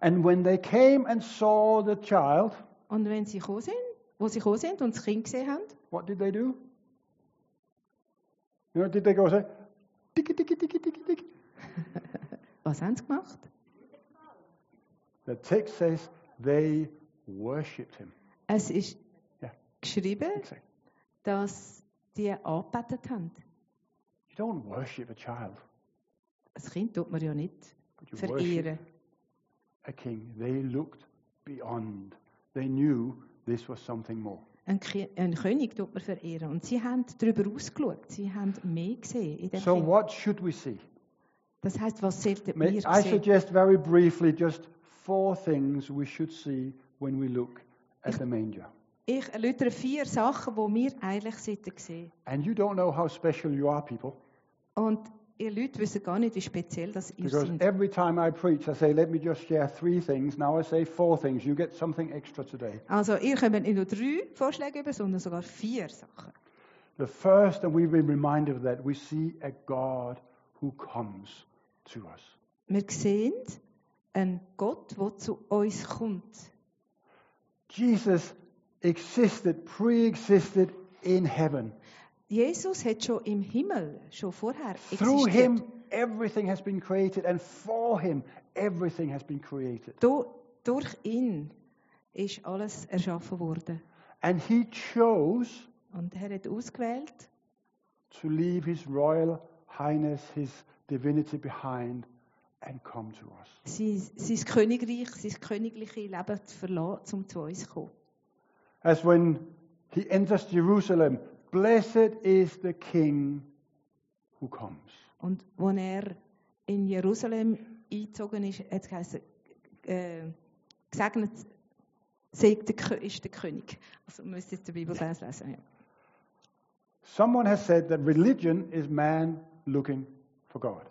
And when they came and saw the child, Und wenn sie gekommen sind, wo sie gekommen sind und das Kind gesehen haben, what did they do? You know, did they go say, tiki, tiki, tiki, tiki, tiki? was haben sie gemacht? The text says they worshipped him. Es ist Ja. geschrieben, Exactly. dass die angebetet haben. You don't worship a child, Das Kind tut man ja nicht but you worship verehren. A king. They looked beyond. They knew this was something more. Ein, ein König tut man verehren. Und sie haben darüber ausgeschaut. Sie haben mehr gesehen in dem So, Kind. what should we see? Das heißt, was sollten May- wir I sehen? suggest very briefly just four things we should see when we look at the manger. Ich erläutere vier Sachen, die wir eigentlich sollten sehen. And you don't know how special you are, people, Und ihr Leute wissen gar nicht, wie speziell das ihr because every time I preach, I say, let me just share three things. Now I say four things. You get something extra today. Also, ihr kommt nicht nur drei Vorschläge über, sondern sogar vier Sachen. The first, and we've been reminded of that, we see a God who comes to us. Wir sehen einen Gott, der zu uns kommt. Jesus existed, pre existed in heaven. Jesus hat schon im Himmel, schon vorher Through existiert. him, everything has been created, and for him, everything has been created. Du, durch ihn ist alles erschaffen worden. And he chose Und er hat ausgewählt, to leave his royal highness, his divinity behind, and come to us. sein, sein Königreich, sein königliche Leben zu verlassen, um zu uns zu kommen. As when he enters Jerusalem, blessed is the king who comes. Und als er in Jerusalem eingezogen ist, hat es geheißen, äh, gesegnet ist der König. Also man müsste jetzt den Bibelvers lesen. Ja. Someone has said that religion is man looking for God.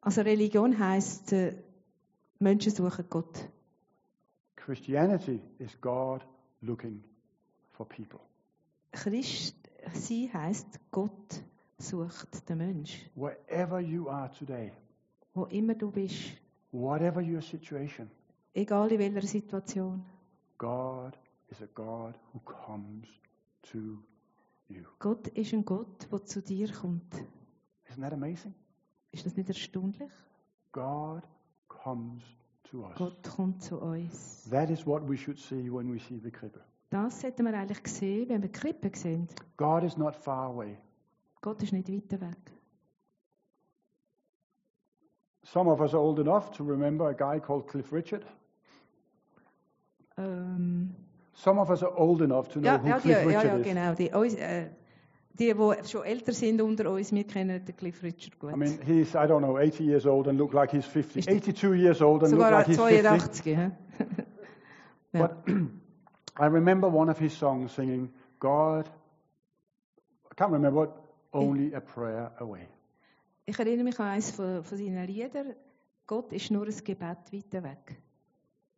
Also Religion heisst, äh, Menschen suchen Gott. Christianity is God looking for people. Christ sein heisst, Gott sucht den Mensch. Wherever you are today, Wo immer du bist, whatever your situation, egal in welcher Situation. God is a God who comes to you. Gott ist ein Gott, der zu dir kommt. Isn't that amazing? Ist das nicht erstaunlich? God comes to us. Gott kommt zu uns. That is what we should see when we see the Krippe. Das sollten wir eigentlich sehen, wenn wir die Krippe sehen. God is not far away. Gott ist nicht weiter weg. Some of us are old enough to remember a guy called Cliff Richard. Ähm, Some of us are old enough to know ja, who ja, Cliff ja, Richard ja, is. genau. Die, uns, äh, die, die schon älter sind unter uns, wir kennen den Cliff Richard gut. I mean, he's, I don't know, 80 years old and look like he's 50. Ist die- 82 years old and look Sogar like he's 50. 82. hä? ja. But I remember one of his songs singing, God, I can't remember what, only a prayer away. Ich erinnere mich an eines von, von seinen Liedern. Gott ist nur ein Gebet weiter weg.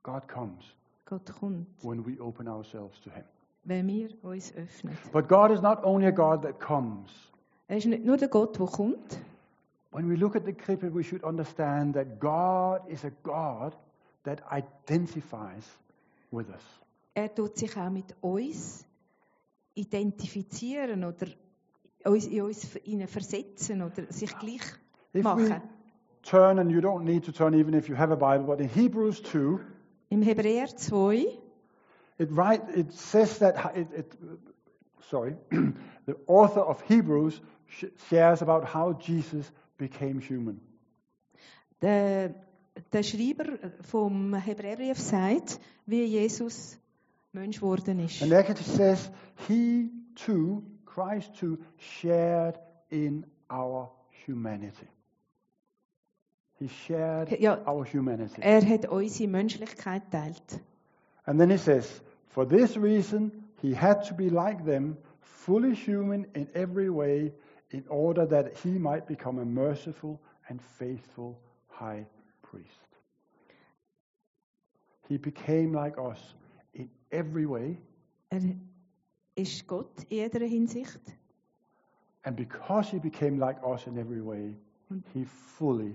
God comes Gott kommt, when we open ourselves to him. wenn wir uns öffnen. But God is not only a God that comes. Er ist nicht nur der Gott, der kommt. When we look at the Krippe, we should understand that God is a God that identifies with us. Er tut sich auch mit uns identifizieren oder uns in uns ihnen versetzen oder sich gleich machen. turn, and you don't need to turn even if you have a Bible, but in Hebrews 2, Im Hebräer 2 it, write, it says that, it, it, sorry, the author of Hebrews sh- shares about how Jesus became human. der, der Schreiber vom Hebräerbrief sagt, wie Jesus Mensch geworden ist. And it says, He too, Christ too, shared in our humanity. He shared Ja, our humanity. er hat unsere Menschlichkeit teilt. And then he says, For this reason, he had to be like them, fully human in every way, in order that he might become a merciful and faithful high priest. He became like us in every way, Er ist Gott in jeder Hinsicht. and because he became like us in every way, Und- he fully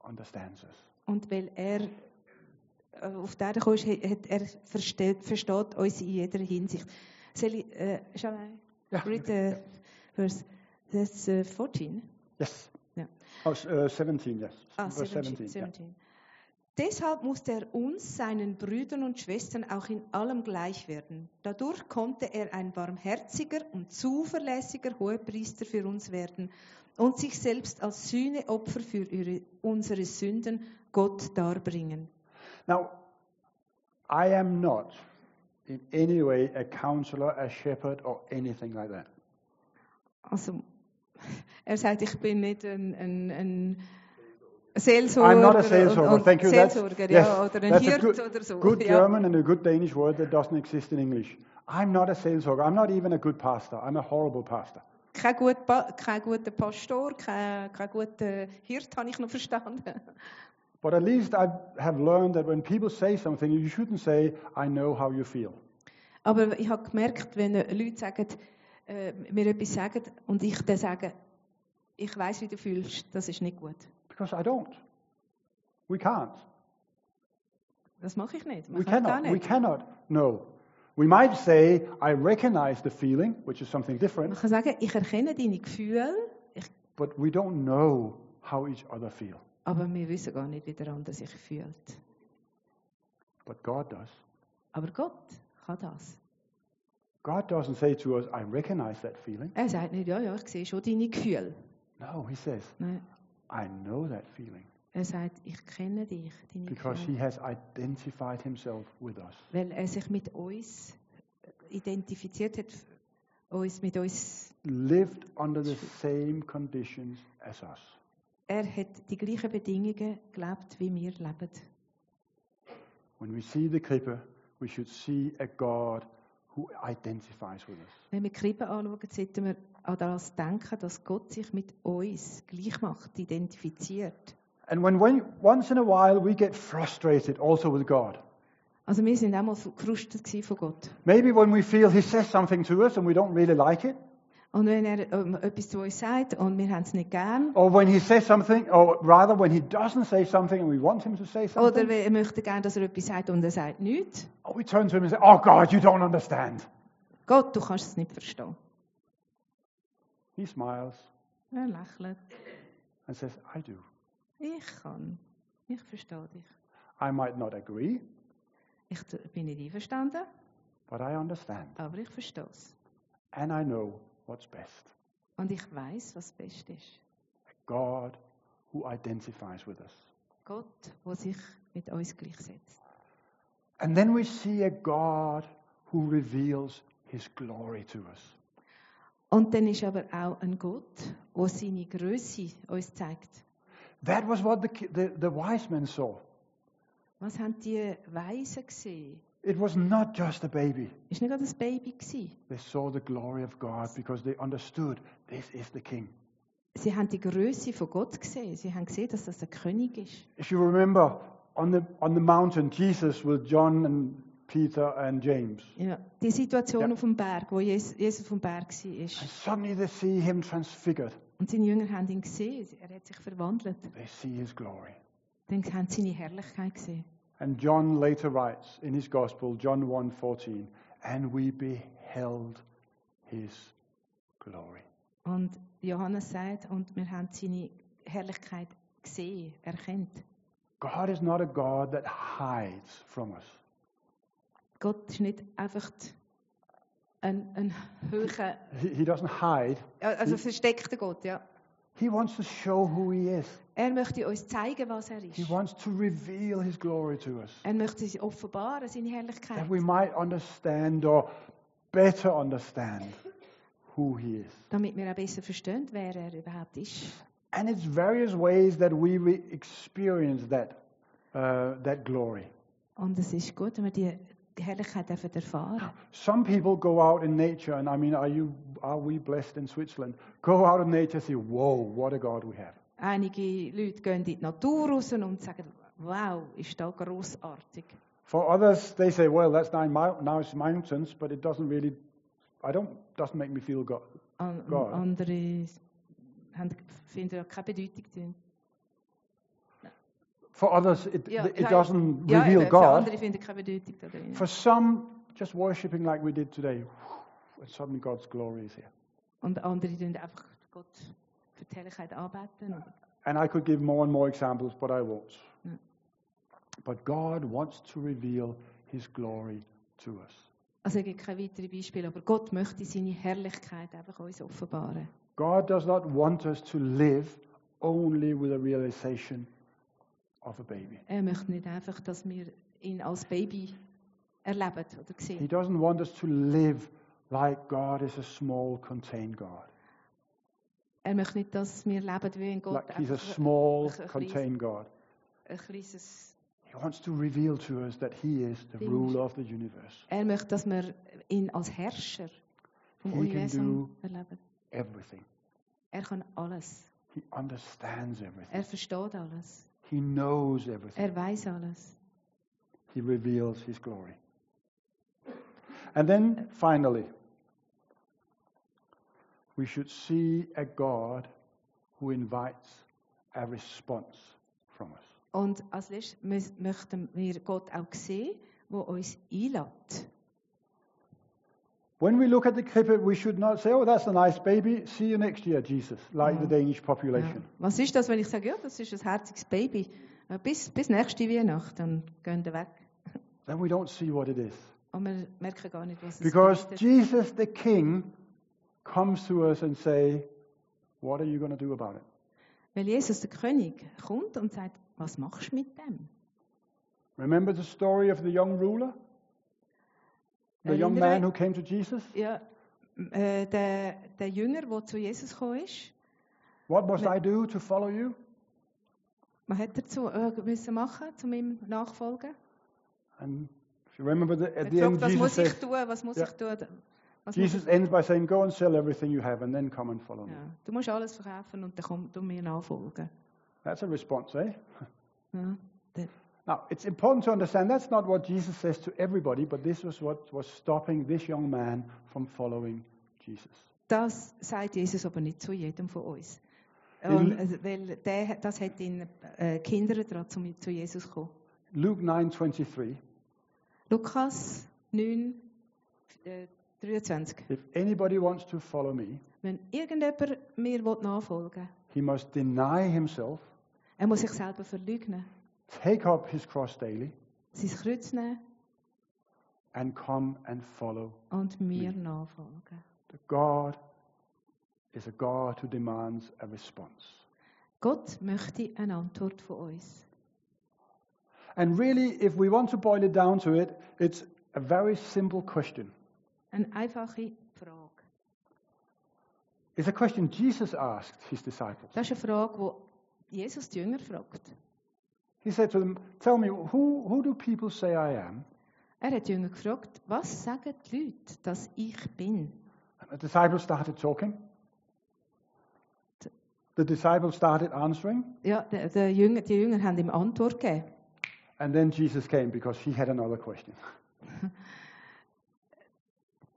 understands us. Und weil er äh, auf die Erde ist, hat er versteht, versteht uns in jeder Hinsicht. Soll ich, äh, shall I Ja, read the verse? That's uh, 14. Yes. Ja. Oh, uh, 17, yes. Ah, Verse 17. 17. yeah. 17. Deshalb musste er uns, seinen Brüdern und Schwestern, auch in allem gleich werden. Dadurch konnte er ein barmherziger und zuverlässiger Hohepriester für uns werden und sich selbst als Sühneopfer für ihre, unsere Sünden Gott darbringen. Now, I am not in any way a counselor, a shepherd, or anything like that. Also, er sagt, ich bin nicht ein, ein, ein Seelsorger, I'm not a seelsorger. Thank you. Seelsorger yes, ja, oder ein that's a Hirt good, oder so. good ja. German and a good Danish word that doesn't exist in English. I'm not a seelsorger. I'm not even a good pastor. I'm a horrible pastor. Kein, gut, kein guter Pastor, kein, kein guter Hirt, habe ich noch verstanden. But at least I have learned that when people say something, you shouldn't say, I know how you feel. Aber ich habe gemerkt, wenn Leute sagen, äh, mir etwas sagen und ich dann sage, ich weiß, wie du fühlst, das ist nicht gut. Because I don't. We can't. Das mache ich nicht. We ich gar cannot. We cannot. No. We might say, I recognize the feeling, which is something Man different, kann sagen, ich erkenne deine Gefühle, ich, but we don't know how each other feel. aber wir wissen gar nicht, wie der andere sich fühlt. But God does. Aber Gott kann das. God doesn't say to us, I recognize that feeling. Er sagt nicht, ja, ja, ich sehe schon deine Gefühle. No, He says, Nein, I know that feeling er sagt, ich kenne dich, deine because. He has identified Himself with us. Weil er sich mit uns identifiziert hat, uns, mit uns Lived under the same conditions as us. Er hat die gleichen Bedingungen gelebt, wie wir leben. When we see the Krippe, we should see a God who identifies with us. Wenn wir Krippe anschauen, sollten wir an das denken, dass Gott sich mit uns gleich macht, identifiziert. And when, when once in a while we get frustrated also with God, Also wir sind auch mal gefrustet von Gott. maybe when we feel He says something to us and we don't really like it, Und wenn er ähm, etwas zu uns sagt und wir haben es nicht gern, or when He says something, or rather when He doesn't say something and we want Him to say oder something, wir möchten gerne, dass er etwas sagt und er sagt nichts. oh, we turn to Him and say, Oh God, you don't understand. Gott, du kannst es nicht verstehen. He smiles Er lächelt. and says, I do. Ich kann. Ich verstehe dich. I might not agree, Ich bin nicht einverstanden, but I understand. aber ich verstehe es. And I know what's best. Und ich weiß, was best ist. A God who identifies with us. Gott, der sich mit uns gleichsetzt. And then we see a God who reveals his glory to us. Und dann ist aber auch ein Gott, der seine Größe uns zeigt. That was what the, the, the wise men saw. Was haben die Weisen gesehen? It was not just a baby. Ist nicht das Baby gewesen. They saw the glory of God because they understood this is the king. Sie haben die Größe von Gott gesehen. Sie haben gesehen, dass das ein König ist. If you remember, on the, on the mountain, Jesus with John and Peter and James. Ja. Die Situation Ja. auf dem Berg, wo Jesus, Jesus auf dem Berg war. And suddenly they see him transfigured. Und seine Jünger haben ihn gesehen. Er hat sich verwandelt. They see his glory. Dann haben sie seine Herrlichkeit gesehen. And John later writes in his gospel, John 1:14, and we beheld his glory. Und Johannes sagt, und wir haben seine Herrlichkeit gesehen, erkannt. God is not a God that hides from us. Gott ist nicht einfach ein, ein höherer, He, he doesn't hide. also versteckter Gott, ja. He wants to show who he is. Er möchte uns zeigen, was er He ist. wants to reveal his glory to us. Er möchte sie offenbaren, seine Herrlichkeit. That we might understand or better understand who he is. Damit wir auch besser verstehen, wer er überhaupt ist. And it's various ways that we experience that, uh, that glory. Und es ist gut, wenn wir die Herrlichkeit dürfen erfahren Some people go out in nature, and I mean, are you, are we blessed in Switzerland? Go out in nature and say, "Whoa, what a God we have!" Einige Leute gehen in die Natur raus und um sagen, wow, ist da großartig. For others, they say, "Well, that's nine mou- nice mountains, but it doesn't really, I don't, doesn't make me feel God." An, Gott. andere haben, finden keine Bedeutung drin. For others, it, Ja, it doesn't ja, reveal God. andere finden keine Bedeutung da. For some, just worshiping like we did today, and suddenly God's glory is here. Und andere tun einfach Gott Herrlichkeit anbeten. And I could give more and more examples, but I won't. Mm. But God wants to reveal His glory to us. Also es gibt keine weiteren Beispiele, aber Gott möchte seine Herrlichkeit einfach uns offenbaren. God does not want us to live only with a realization of a baby. Er möchte nicht einfach, dass wir ihn als Baby erleben oder He sehen. doesn't want us to live like God is a small, contained God. Er möchte nicht, dass wir leben wie ein Gott, Like He's a small, contained God. ein kleines... He wants to reveal to us that He is the ruler of the universe. Er möchte, dass wir ihn als Herrscher vom He Universum erleben. Everything. Er kann alles. He understands everything. Er versteht alles. He knows everything. Er weiß alles. He reveals His glory. And then finally, we should see a God who invites a response from us. Und als letztes möchten wir Gott auch sehen, wo uns einlädt. When we look at the Krippe, we should not say, oh, that's a nice baby. See you next year, Jesus, like the Mhm. Danish Ja. population. Was ist das, wenn ich sage, ja, das ist ein herziges Baby? Ja, Bis, bis nächste Weihnacht, dann gehen wir weg. Then we don't see what it is. Und wir merken gar nicht, was es Because bedeutet. Jesus, the King, comes to us and say, what are you going to do about it? Weil Jesus, der König, kommt und sagt, was machst du mit dem? Remember the story of the young ruler? The young man who came to Jesus? Ja, äh, der, der Jünger, der zu Jesus gekommen ist, What must I do to follow you? was hat er zu, äh, müssen machen, zu meinem Nachfolgen? And if you remember, the, at the end, was Jesus muss ich says, tun, was muss Ja. ich tun? Was Jesus ends by saying, Go and sell everything you have and then come and follow me. ja, du musst alles verkaufen und dann komm, du mir nachfolgen. That's a response, eh? Ja, Now, it's important to understand that's not what Jesus says to everybody, but this was what was stopping this young man from following Jesus. Das sagt Jesus aber nicht zu jedem von uns. Und, äh, weil der, das hat ihn äh, Kinder daran, zu, zu Jesus kommen. Luke 9:23. Lukas 9, äh, 23. If anybody wants to follow me, Wenn irgendjemand mir nachfolgen will, he must deny himself, er muss sich selber verleugnen, take up his cross daily, sein Kreuz nehmen and come and follow. und mir nachfolgen. The God is a God who demands a response. Gott möchte eine Antwort von uns. And really, if we want to boil it down to it, it's a very simple question. Eine einfache Frage. It's a question Jesus asked his disciples. Das ist eine Frage, die Jesus die Jünger fragt. He said to them, Tell me, who, who do people say I am? Er hat die Jünger gefragt, was sagen die Leute, dass ich bin? And the disciples started talking. The disciples started answering. Ja, der, der Jünger, die Jünger haben ihm Antwort gegeben. And then Jesus came because he had another question.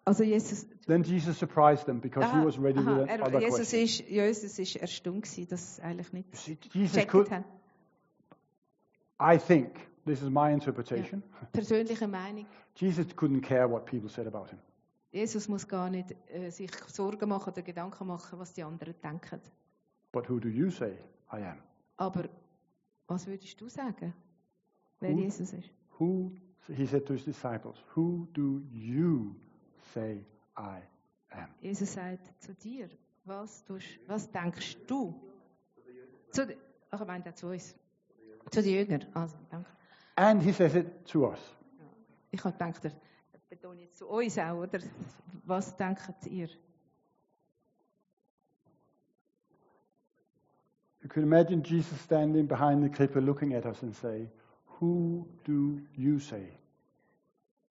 Also Jesus, Then Jesus surprised them because he was ready aha, with er, another Jesus question. ist, Jesus ist erstaunt gewesen, dass sie eigentlich nicht Jesus gecheckt could, haben. I think, this is my interpretation, Persönliche Meinung. Jesus couldn't care what people said about him. Jesus muss gar nicht äh, sich Sorgen machen oder Gedanken machen, was die anderen denken. But who do you say I am? Aber was würdest du sagen, wer Who- Jesus ist? Who, he said to his disciples, who do you say I am? Jesus sagt zu dir, was, tust, was denkst du? Zu, ach, ich meine zu uns. Zu den Jüngern. Also, danke. And he says it to us. Ich habe gedacht, er jetzt zu uns auch, oder? Was denkt ihr? You can imagine Jesus standing behind the Krippe looking at us and say, Who do you say?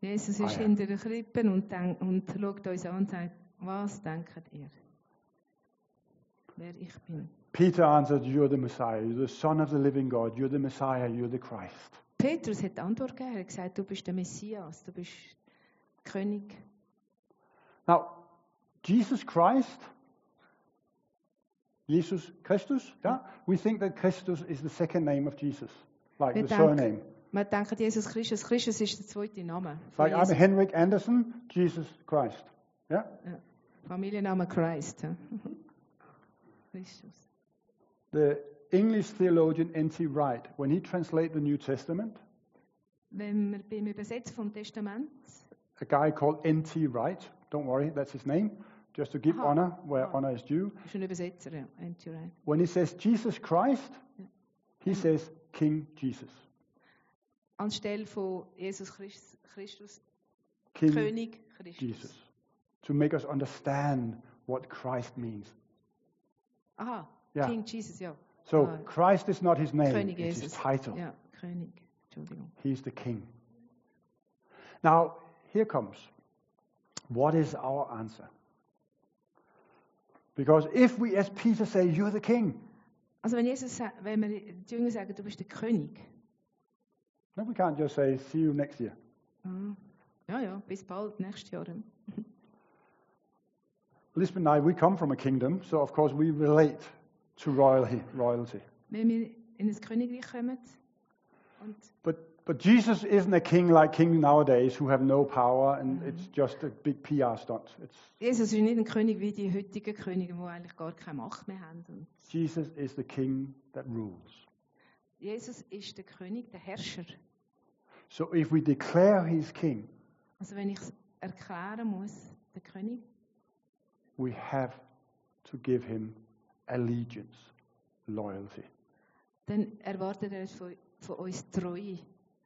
Jesus ist hinter den Krippen und, denk, und schaut uns an und sagt, was denkt ihr? Wer ich bin. Peter answered, You're the Messiah. You're the Son of the living God. You're the Messiah. You're the Christ. Petrus hat Antwort gegeben. Er hat gesagt, du bist der Messias, du bist König. Now, Jesus Christ, Jesus Christus, yeah? we think that Christus is the second name of Jesus. like Wir the denken- surname. Man denkt, Jesus Christus, Christus ist der zweite Name. Like I'm Henrik Anderson, Jesus Christ. Yeah? Familienname Christ. Christus. The English theologian N.T. Wright, when he translated the New Testament, Wenn wir beim Übersetzen vom Testament, a guy called N.T. Wright, don't worry, that's his name, just to give Aha. honor where honor is due. ist ein Übersetzer, ja, N.T. Wright. When he says Jesus Christ, he mhm. says King Jesus. anstelle von Jesus Christus, Christus King König Christus. Jesus. To make us understand what Christ means. Aha, Ja. King Jesus, ja. So. Christ is not his name, König it's his title. Ja, König. Entschuldigung. He's the king. Now, here comes. What is our answer? Because if we, as Peter, say, You're the king, Also wenn Jesus, sa- wenn wir die Jünger sagen, du er bist der König. then we can't just say, See you next year. Ah, Ja, ja, bis bald, nächstes Jahr. Lisbeth and I, we come from a kingdom, so of course we relate to royalty. royalty. Wenn wir in ein Königreich kommen und But, but Jesus isn't a king like kings nowadays who have no power and mhm. it's just a big PR stunt. It's, Jesus ist nicht ein König wie die heutigen Könige, die eigentlich gar keine Macht mehr haben. Jesus is the king that rules. Jesus ist der König, der Herrscher. So if we declare he's king, Also wenn ich erklären muss, der König, we have to give him allegiance, loyalty. dann erwartet er von, von uns Treue,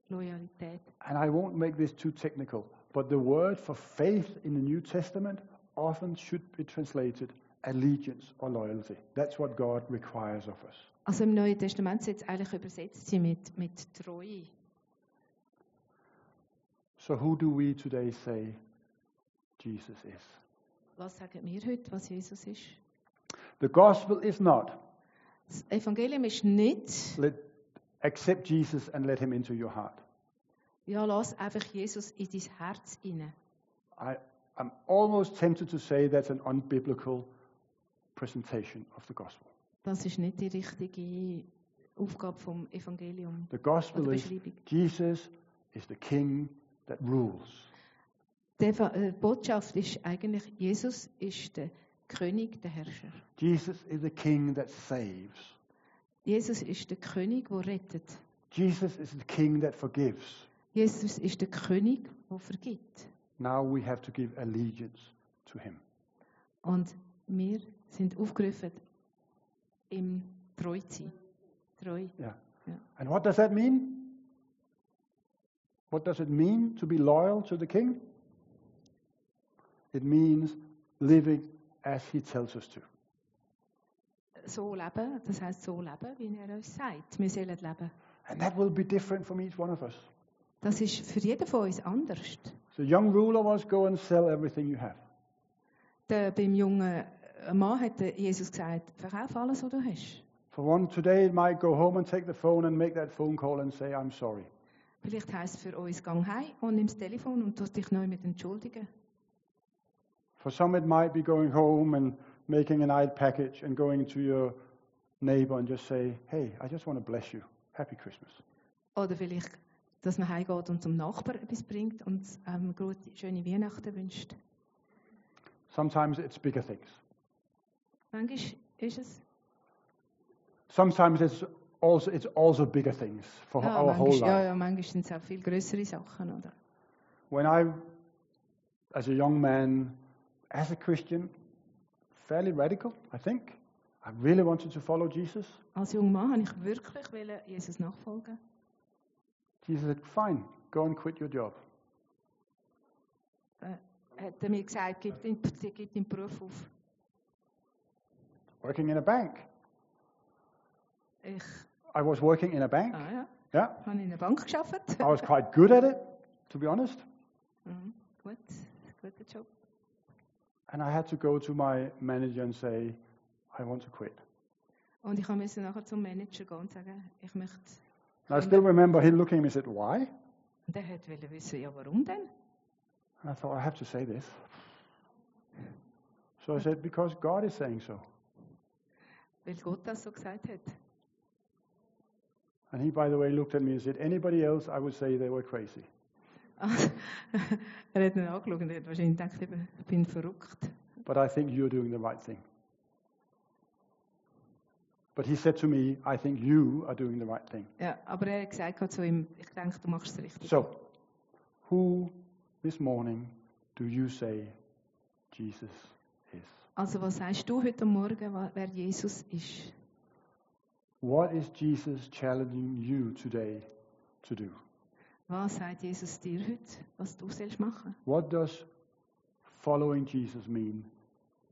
Loyalität. And I won't make this too technical, but the word for faith in the New Testament often should be translated allegiance or loyalty. That's what God requires of us. Also im Neuen Testament sollte es eigentlich übersetzt sein mit, mit Treue. So who do we today say Jesus is? Was sagen wir heute, was Jesus ist? The gospel is not Das Evangelium ist nicht, let, accept Jesus and let him into your heart. ja, lass einfach Jesus in dein Herz hinein. I, I'm almost tempted to say that's an unbiblical presentation of the gospel. Das ist nicht die richtige Aufgabe vom Evangelium The gospel is. Jesus is the king that rules. Die äh, Botschaft ist eigentlich, Jesus ist der König, der Herrscher. Jesus is the king that saves. Jesus ist der König, der rettet. Jesus is the king that forgives. Jesus ist der König, der vergibt. Now we have to give allegiance to him. Und wir sind aufgerufen, ihm treu zu sein. Treu. Yeah. Yeah. And what does that mean? What does it mean to be loyal to the king? It means living as he tells us to. So leben, das heißt so leben, wie er uns sagt. Wir sollen leben. And that will be different from each one of us. Das ist für jeden von uns anders. The young ruler was go and sell everything you have. Der, beim jungen Mann hat Jesus gesagt, verkauf alles, was du hast. For one, today it might go home and take the phone and make that phone call and say, I'm sorry. Vielleicht heisst es für uns, gang heim und nimm das Telefon und tu dich neu mit entschuldigen. For some, it might be going home and making an ID package and going to your neighbor and just say, Hey, I just want to bless you. Happy Christmas. Oder vielleicht, dass man heimgeht und zum Nachbar etwas bringt und ähm, gute, schöne Weihnachten wünscht. Sometimes it's bigger things. Manchmal ist es. Sometimes it's also, it's also bigger things for Ja, our whole manchmal, ja, life. ja, manchmal sind es auch viel größere Sachen. Oder? When I, as a young man, as a Christian, fairly radical, I think, I really wanted to follow Jesus. Als junger Mann habe ich wirklich wollen Jesus nachfolgen. Jesus said, Fine, go and quit your job. Äh, hat er mir gesagt, gib deinen, gib deinen Beruf auf. Working in a bank. Ich I was working in a bank. ah, ja, Yeah. habe in einer Bank gearbeitet. I was quite good at it, to be honest. Mhm, gut, guter Job. And I had to go to my manager and say, I want to quit. Und ich musste nachher zum Manager gehen und sagen, ich möchte. And I still remember him looking at me and said, Why? Und er hat wollte wissen, ja, warum denn? And I thought, I have to say this. So I said, Because God is saying so. Weil Gott das so gesagt hat. And he, by the way, looked at me and said, Anybody else, I would say they were crazy. Er hat ihn angeschaut und hat wahrscheinlich gedacht, eben, ich bin verrückt. But I think you're doing the right thing. But he said to me, I think you are doing the right thing. Ja, aber er hat gesagt zu ihm, ich denke, du machst es richtig. So, who this morning do you say Jesus is? Also was sagst du heute Morgen, wer Jesus ist? What is Jesus challenging you today to do? Was sagt Jesus dir heute, was du sollst machen? What does following Jesus mean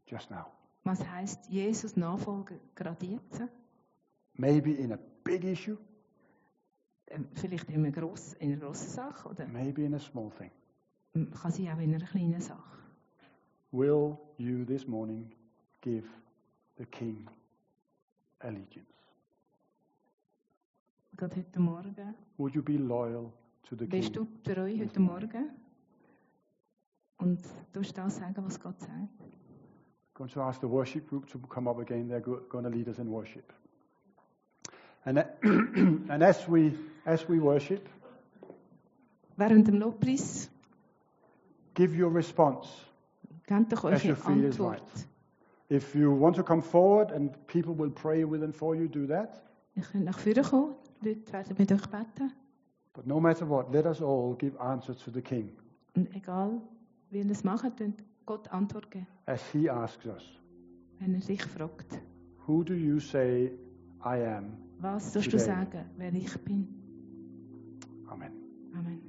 just now? Was heißt Jesus nachfolgen gerade jetzt? Maybe in a big issue, Ähm, Vielleicht in einer, gross, in einer grossen Sache oder maybe in a small thing. ähm, kann sie auch in einer kleinen Sache. Will you this morning give the King allegiance? Gerade heute Morgen. Would you be loyal Bist du treu heute Morgen? Und du das sagen, was Gott sagt? going to ask the worship group to come up again. They're go- going to lead us in worship. And, and as we as we worship, Während dem Lobpreis give your response. gebt doch As you eure feel is Antwort. If you want to come forward and people will pray with and for you, do that. Ihr könnt nach vorne kommen, Leute werden mit euch beten. But no matter what, let us all give answer to the King Und egal, wie ihr es macht, könnt Gott Antwort geben, as He asks us, wenn er dich fragt. "Who do you say I am?" Was sollst du sagen, wer ich bin? Amen. Amen.